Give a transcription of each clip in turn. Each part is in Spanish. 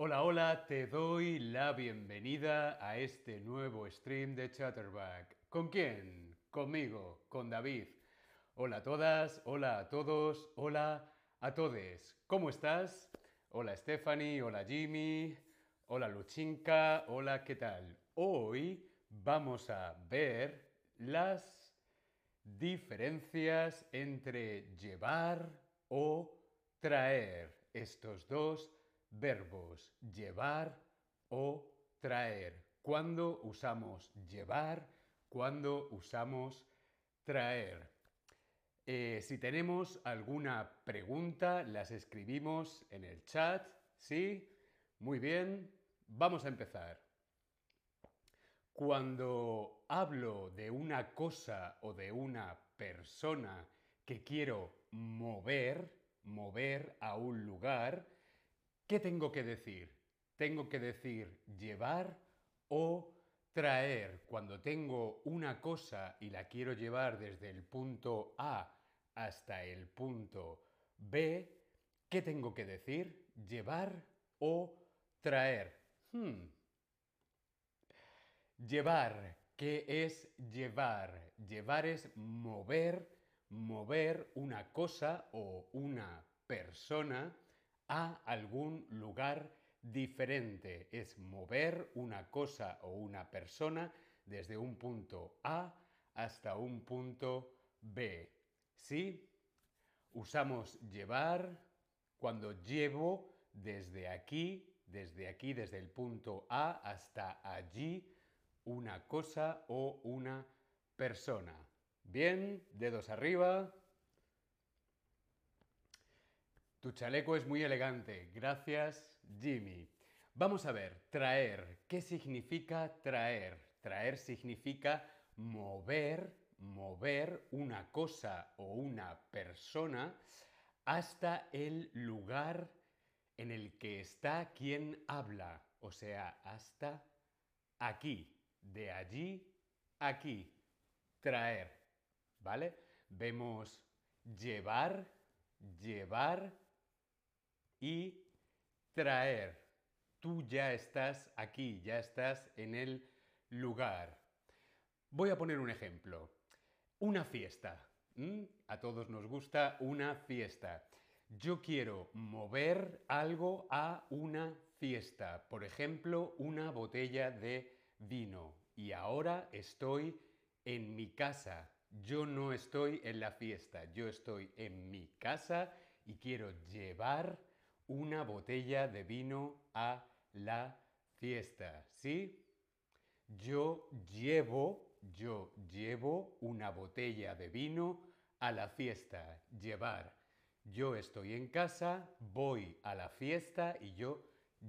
Hola, hola, te doy la bienvenida a este nuevo stream de Chatterback. ¿Con quién? Conmigo, con David. Hola a todas, hola a todos, hola a todes. ¿Cómo estás? Hola Stephanie, hola Jimmy, hola Luchinka, hola, ¿qué tal? Hoy vamos a ver las diferencias entre llevar o traer estos dos verbos, llevar o traer. ¿Cuándo usamos llevar? ¿Cuándo usamos traer? Eh, si tenemos alguna pregunta, las escribimos en el chat. ¿Sí? Muy bien. Vamos a empezar. Cuando hablo de una cosa o de una persona que quiero mover, mover a un lugar, ¿qué tengo que decir? Tengo que decir llevar o traer. Cuando tengo una cosa y la quiero llevar desde el punto A hasta el punto B, ¿qué tengo que decir? ¿Llevar o traer? Hmm. Llevar, ¿qué es llevar? Llevar es mover, mover una cosa o una persona a algún lugar diferente. Es mover una cosa o una persona desde un punto A hasta un punto B. ¿Sí? Usamos llevar cuando llevo desde aquí, desde aquí, desde el punto A hasta allí, una cosa o una persona. Bien, dedos arriba. Tu chaleco es muy elegante. Gracias, Jimmy. Vamos a ver, traer. ¿Qué significa traer? Traer significa mover, mover una cosa o una persona hasta el lugar en el que está quien habla, o sea, hasta aquí de allí aquí. Traer. ¿Vale? Vemos llevar, llevar y traer. Tú ya estás aquí, ya estás en el lugar. Voy a poner un ejemplo. Una fiesta. A todos nos gusta una fiesta. Yo quiero mover algo a una fiesta. Por ejemplo, una botella de vino y ahora estoy en mi casa. Yo no estoy en la fiesta, yo estoy en mi casa y quiero llevar una botella de vino a la fiesta. ¿Sí? Yo llevo, yo llevo una botella de vino a la fiesta. Llevar. Yo estoy en casa, voy a la fiesta y yo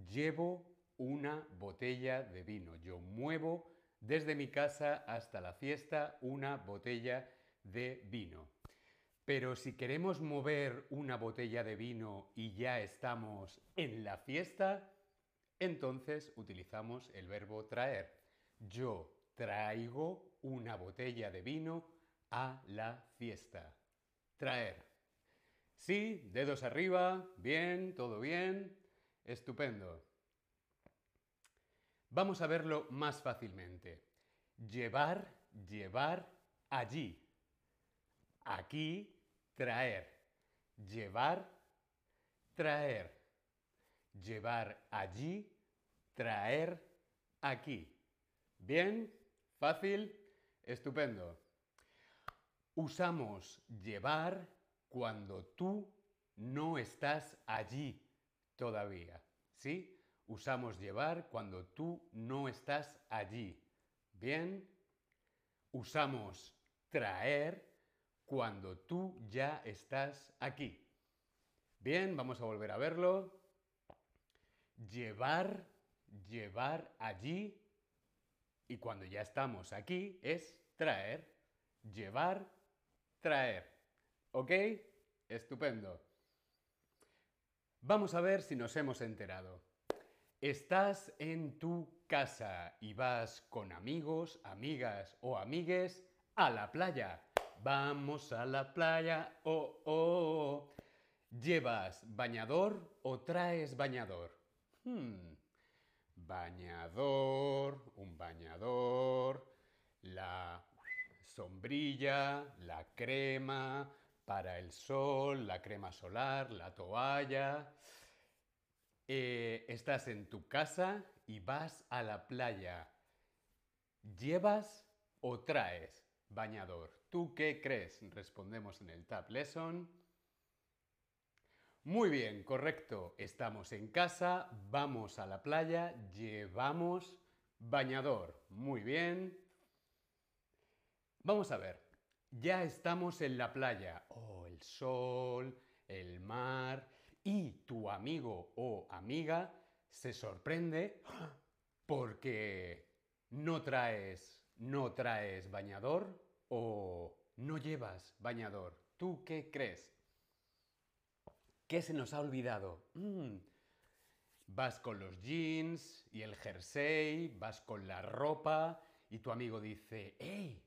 llevo una botella de vino. Yo muevo desde mi casa hasta la fiesta una botella de vino. Pero si queremos mover una botella de vino y ya estamos en la fiesta, entonces utilizamos el verbo traer. Yo traigo una botella de vino a la fiesta. Traer. Sí, dedos arriba, bien, todo bien, estupendo. Vamos a verlo más fácilmente. Llevar, llevar allí. Aquí, traer. Llevar, traer. Llevar allí, traer aquí. ¿Bien? ¿Fácil? Estupendo. Usamos llevar cuando tú no estás allí todavía. ¿Sí? usamos llevar cuando tú no estás allí. Bien, usamos traer cuando tú ya estás aquí. Bien, vamos a volver a verlo. Llevar, llevar allí. Y cuando ya estamos aquí es traer. Llevar, traer. ¿Ok? Estupendo. Vamos a ver si nos hemos enterado. Estás en tu casa y vas con amigos, amigas o amigues a la playa. Vamos a la playa, oh, oh. ¿Llevas bañador o traes bañador? Hmm. Bañador, un bañador, la sombrilla, la crema para el sol, la crema solar, la toalla. Eh, estás en tu casa y vas a la playa. ¿Llevas o traes bañador? ¿Tú qué crees? Respondemos en el Tab Lesson. Muy bien, correcto. Estamos en casa, vamos a la playa, llevamos bañador. Muy bien. Vamos a ver. Ya estamos en la playa. Oh, el sol, el mar. Y tu amigo o amiga se sorprende porque no traes, no traes bañador o no llevas bañador. ¿Tú qué crees? ¿Qué se nos ha olvidado? Mm. Vas con los jeans y el jersey, vas con la ropa y tu amigo dice, ¡Ey!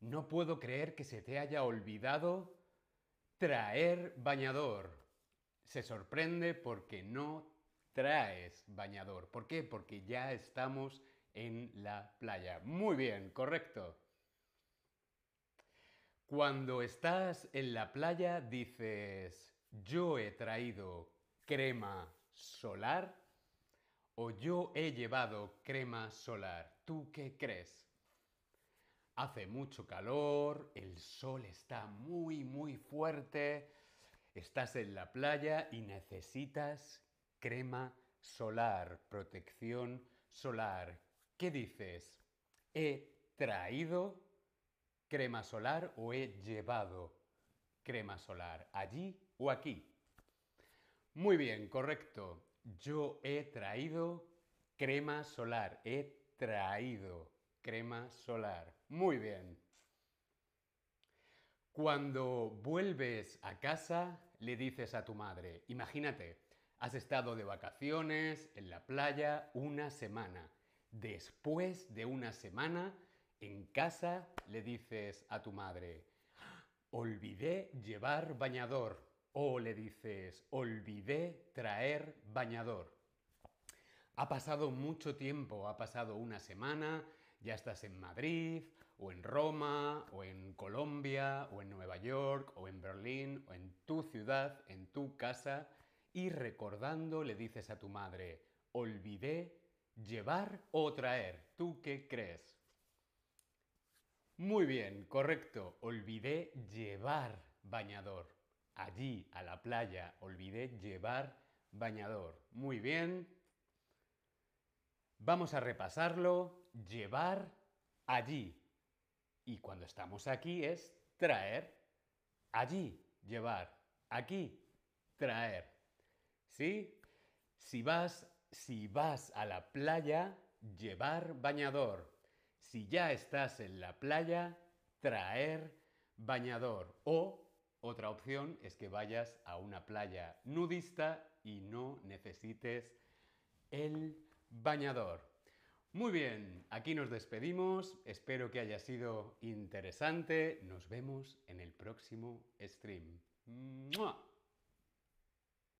No puedo creer que se te haya olvidado traer bañador. Se sorprende porque no traes bañador. ¿Por qué? Porque ya estamos en la playa. Muy bien, correcto. Cuando estás en la playa dices, yo he traído crema solar o yo he llevado crema solar. ¿Tú qué crees? Hace mucho calor, el sol está muy, muy fuerte, estás en la playa y necesitas crema solar, protección solar. ¿Qué dices? ¿He traído crema solar o he llevado crema solar? Allí o aquí. Muy bien, correcto. Yo he traído crema solar. He traído crema solar. Muy bien. Cuando vuelves a casa, le dices a tu madre, imagínate, has estado de vacaciones en la playa una semana. Después de una semana, en casa le dices a tu madre, olvidé llevar bañador. O le dices, olvidé traer bañador. Ha pasado mucho tiempo, ha pasado una semana, ya estás en Madrid, o en Roma, o en Colombia, o en Nueva York, o en Berlín, o en tu ciudad, en tu casa, y recordando le dices a tu madre, olvidé llevar o traer. ¿Tú qué crees? Muy bien, correcto. Olvidé llevar bañador allí a la playa olvidé llevar bañador. Muy bien. Vamos a repasarlo. Llevar allí. Y cuando estamos aquí es traer. Allí, llevar. Aquí, traer. ¿Sí? Si vas, si vas a la playa, llevar bañador. Si ya estás en la playa, traer bañador. O otra opción es que vayas a una playa nudista y no necesites el bañador. Muy bien, aquí nos despedimos. Espero que haya sido interesante. Nos vemos en el próximo stream.